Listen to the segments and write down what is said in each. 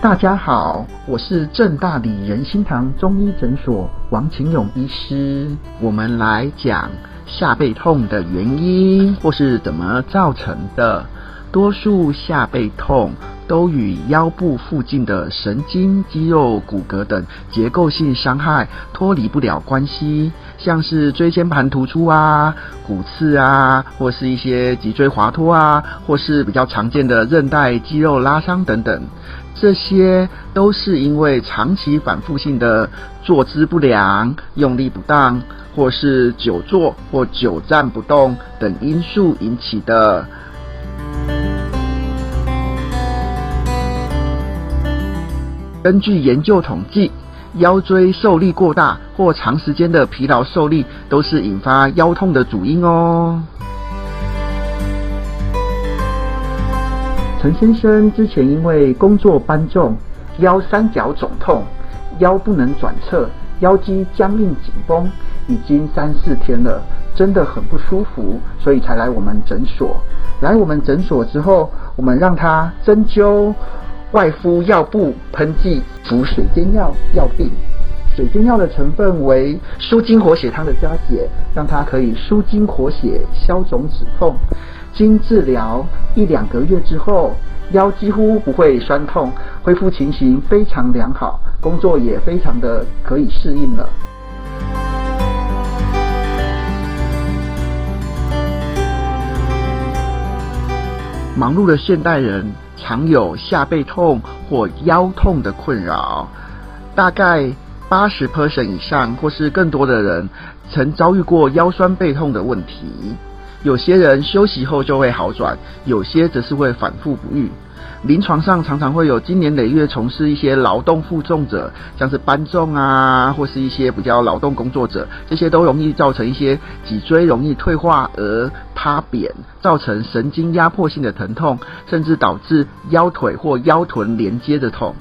大家好，我是正大理仁心堂中医诊所王晴勇医师。我们来讲下背痛的原因或是怎么造成的。多数下背痛都与腰部附近的神经、肌肉、骨骼等结构性伤害脱离不了关系，像是椎间盘突出啊、骨刺啊，或是一些脊椎滑脱啊，或是比较常见的韧带、肌肉拉伤等等。这些都是因为长期反复性的坐姿不良、用力不当，或是久坐或久站不动等因素引起的。根据研究统计，腰椎受力过大或长时间的疲劳受力，都是引发腰痛的主因哦。陈先生之前因为工作搬重，腰三角肿痛，腰不能转侧，腰肌僵硬紧绷，已经三四天了，真的很不舒服，所以才来我们诊所。来我们诊所之后，我们让他针灸、外敷药布、喷剂、服水煎药药病。水煎药的成分为舒筋活血汤的加减，让它可以舒筋活血、消肿止痛。经治疗一两个月之后，腰几乎不会酸痛，恢复情形非常良好，工作也非常的可以适应了。忙碌的现代人常有下背痛或腰痛的困扰，大概八十 percent 以上或是更多的人曾遭遇过腰酸背痛的问题。有些人休息后就会好转，有些则是会反复不愈。临床上常常会有经年累月从事一些劳动负重者，像是搬重啊，或是一些比较劳动工作者，这些都容易造成一些脊椎容易退化而塌扁，造成神经压迫性的疼痛，甚至导致腰腿或腰臀连接的痛，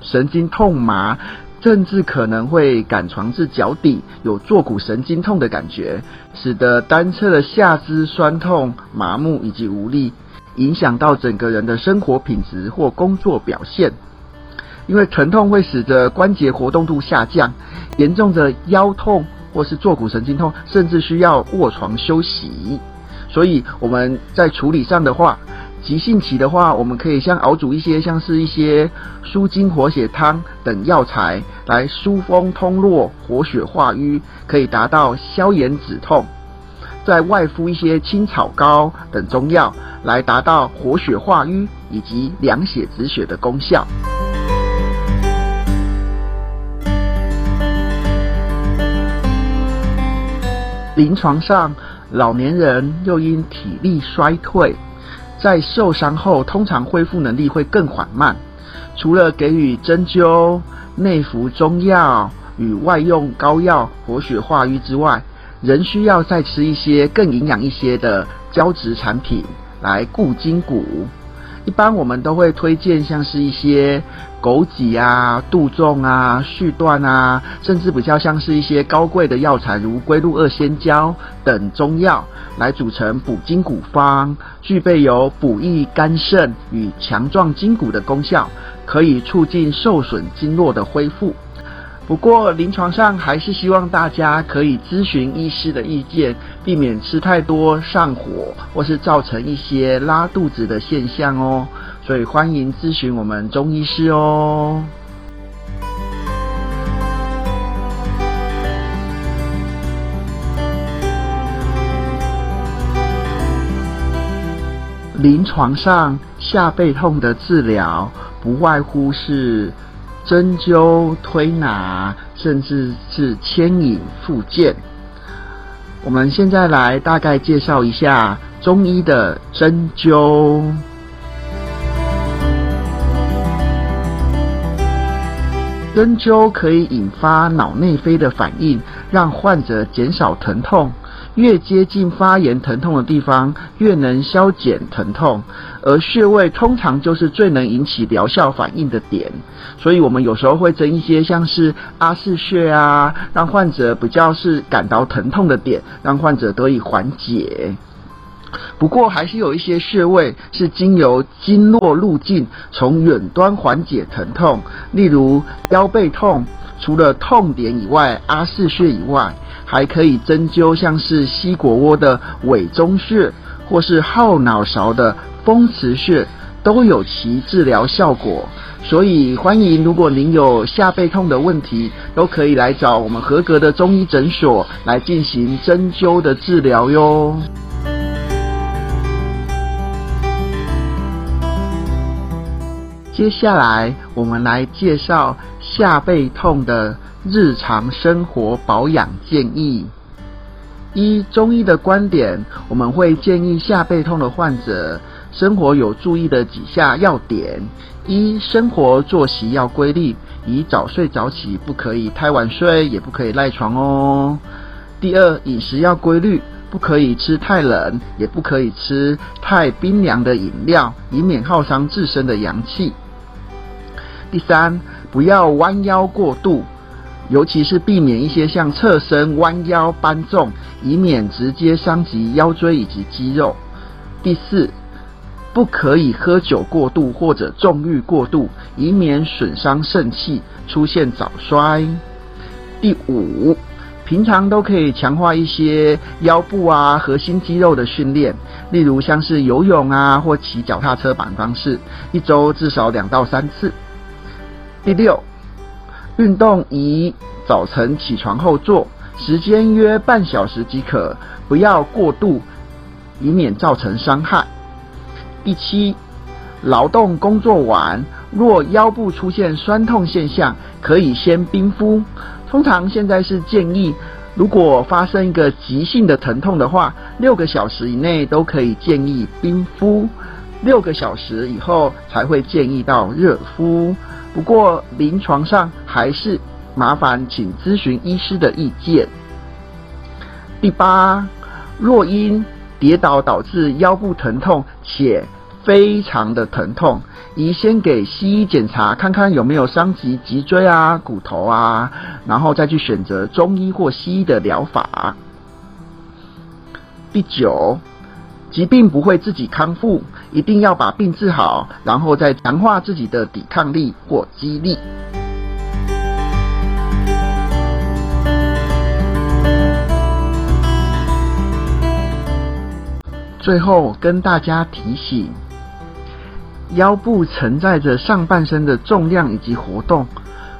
神经痛麻。甚至可能会感传至脚底，有坐骨神经痛的感觉，使得单侧的下肢酸痛、麻木以及无力，影响到整个人的生活品质或工作表现。因为疼痛会使得关节活动度下降，严重的腰痛或是坐骨神经痛，甚至需要卧床休息。所以我们在处理上的话，急性期的话，我们可以像熬煮一些像是一些舒筋活血汤等药材来疏风通络、活血化瘀，可以达到消炎止痛；再外敷一些青草膏等中药来达到活血化瘀以及凉血止血的功效。临床上，老年人又因体力衰退。在受伤后，通常恢复能力会更缓慢。除了给予针灸、内服中药与外用膏药活血化瘀之外，仍需要再吃一些更营养一些的胶质产品来固筋骨。一般我们都会推荐像是一些枸杞啊、杜仲啊、续断啊，甚至比较像是一些高贵的药材，如龟鹿二仙胶等中药，来组成补筋骨方，具备有补益肝肾与强壮筋骨的功效，可以促进受损经络的恢复。不过，临床上还是希望大家可以咨询医师的意见，避免吃太多上火或是造成一些拉肚子的现象哦。所以欢迎咨询我们中医师哦。临床上下背痛的治疗，不外乎是。针灸、推拿，甚至是牵引、复健。我们现在来大概介绍一下中医的针灸。针灸可以引发脑内啡的反应，让患者减少疼痛。越接近发炎疼痛的地方，越能消减疼痛，而穴位通常就是最能引起疗效反应的点。所以，我们有时候会针一些像是阿是穴啊，让患者比较是感到疼痛的点，让患者得以缓解。不过，还是有一些穴位是经由经络路径从远端缓解疼痛，例如腰背痛，除了痛点以外，阿是穴以外。还可以针灸，像是膝腘窝的委中穴，或是后脑勺的风池穴，都有其治疗效果。所以欢迎，如果您有下背痛的问题，都可以来找我们合格的中医诊所来进行针灸的治疗哟。接下来，我们来介绍下背痛的。日常生活保养建议：一、中医的观点，我们会建议下背痛的患者生活有注意的几下要点：一、生活作息要规律，以早睡早起，不可以太晚睡，也不可以赖床哦。第二，饮食要规律，不可以吃太冷，也不可以吃太冰凉的饮料，以免耗伤自身的阳气。第三，不要弯腰过度。尤其是避免一些像侧身、弯腰搬重，以免直接伤及腰椎以及肌肉。第四，不可以喝酒过度或者纵欲过度，以免损伤肾气，出现早衰。第五，平常都可以强化一些腰部啊、核心肌肉的训练，例如像是游泳啊或骑脚踏车板方式，一周至少两到三次。第六。运动宜早晨起床后做，时间约半小时即可，不要过度，以免造成伤害。第七，劳动工作完，若腰部出现酸痛现象，可以先冰敷。通常现在是建议，如果发生一个急性的疼痛的话，六个小时以内都可以建议冰敷，六个小时以后才会建议到热敷。不过临床上还是麻烦请咨询医师的意见。第八，若因跌倒导致腰部疼痛且非常的疼痛，宜先给西医检查看看有没有伤及脊椎啊、骨头啊，然后再去选择中医或西医的疗法。第九。疾病不会自己康复，一定要把病治好，然后再强化自己的抵抗力或肌力。最后跟大家提醒：腰部承载着上半身的重量以及活动，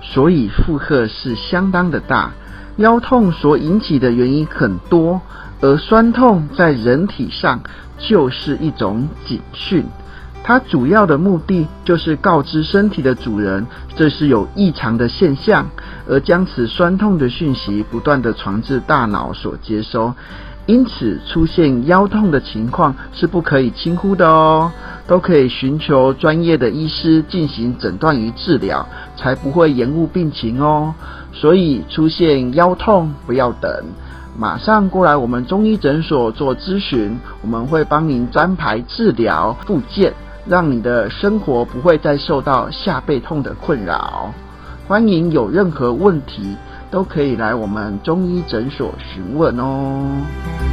所以负荷是相当的大。腰痛所引起的原因很多。而酸痛在人体上就是一种警讯，它主要的目的就是告知身体的主人这是有异常的现象，而将此酸痛的讯息不断的传至大脑所接收，因此出现腰痛的情况是不可以轻忽的哦，都可以寻求专业的医师进行诊断与治疗，才不会延误病情哦。所以出现腰痛不要等。马上过来我们中医诊所做咨询，我们会帮您安排治疗复健，让你的生活不会再受到下背痛的困扰。欢迎有任何问题都可以来我们中医诊所询问哦。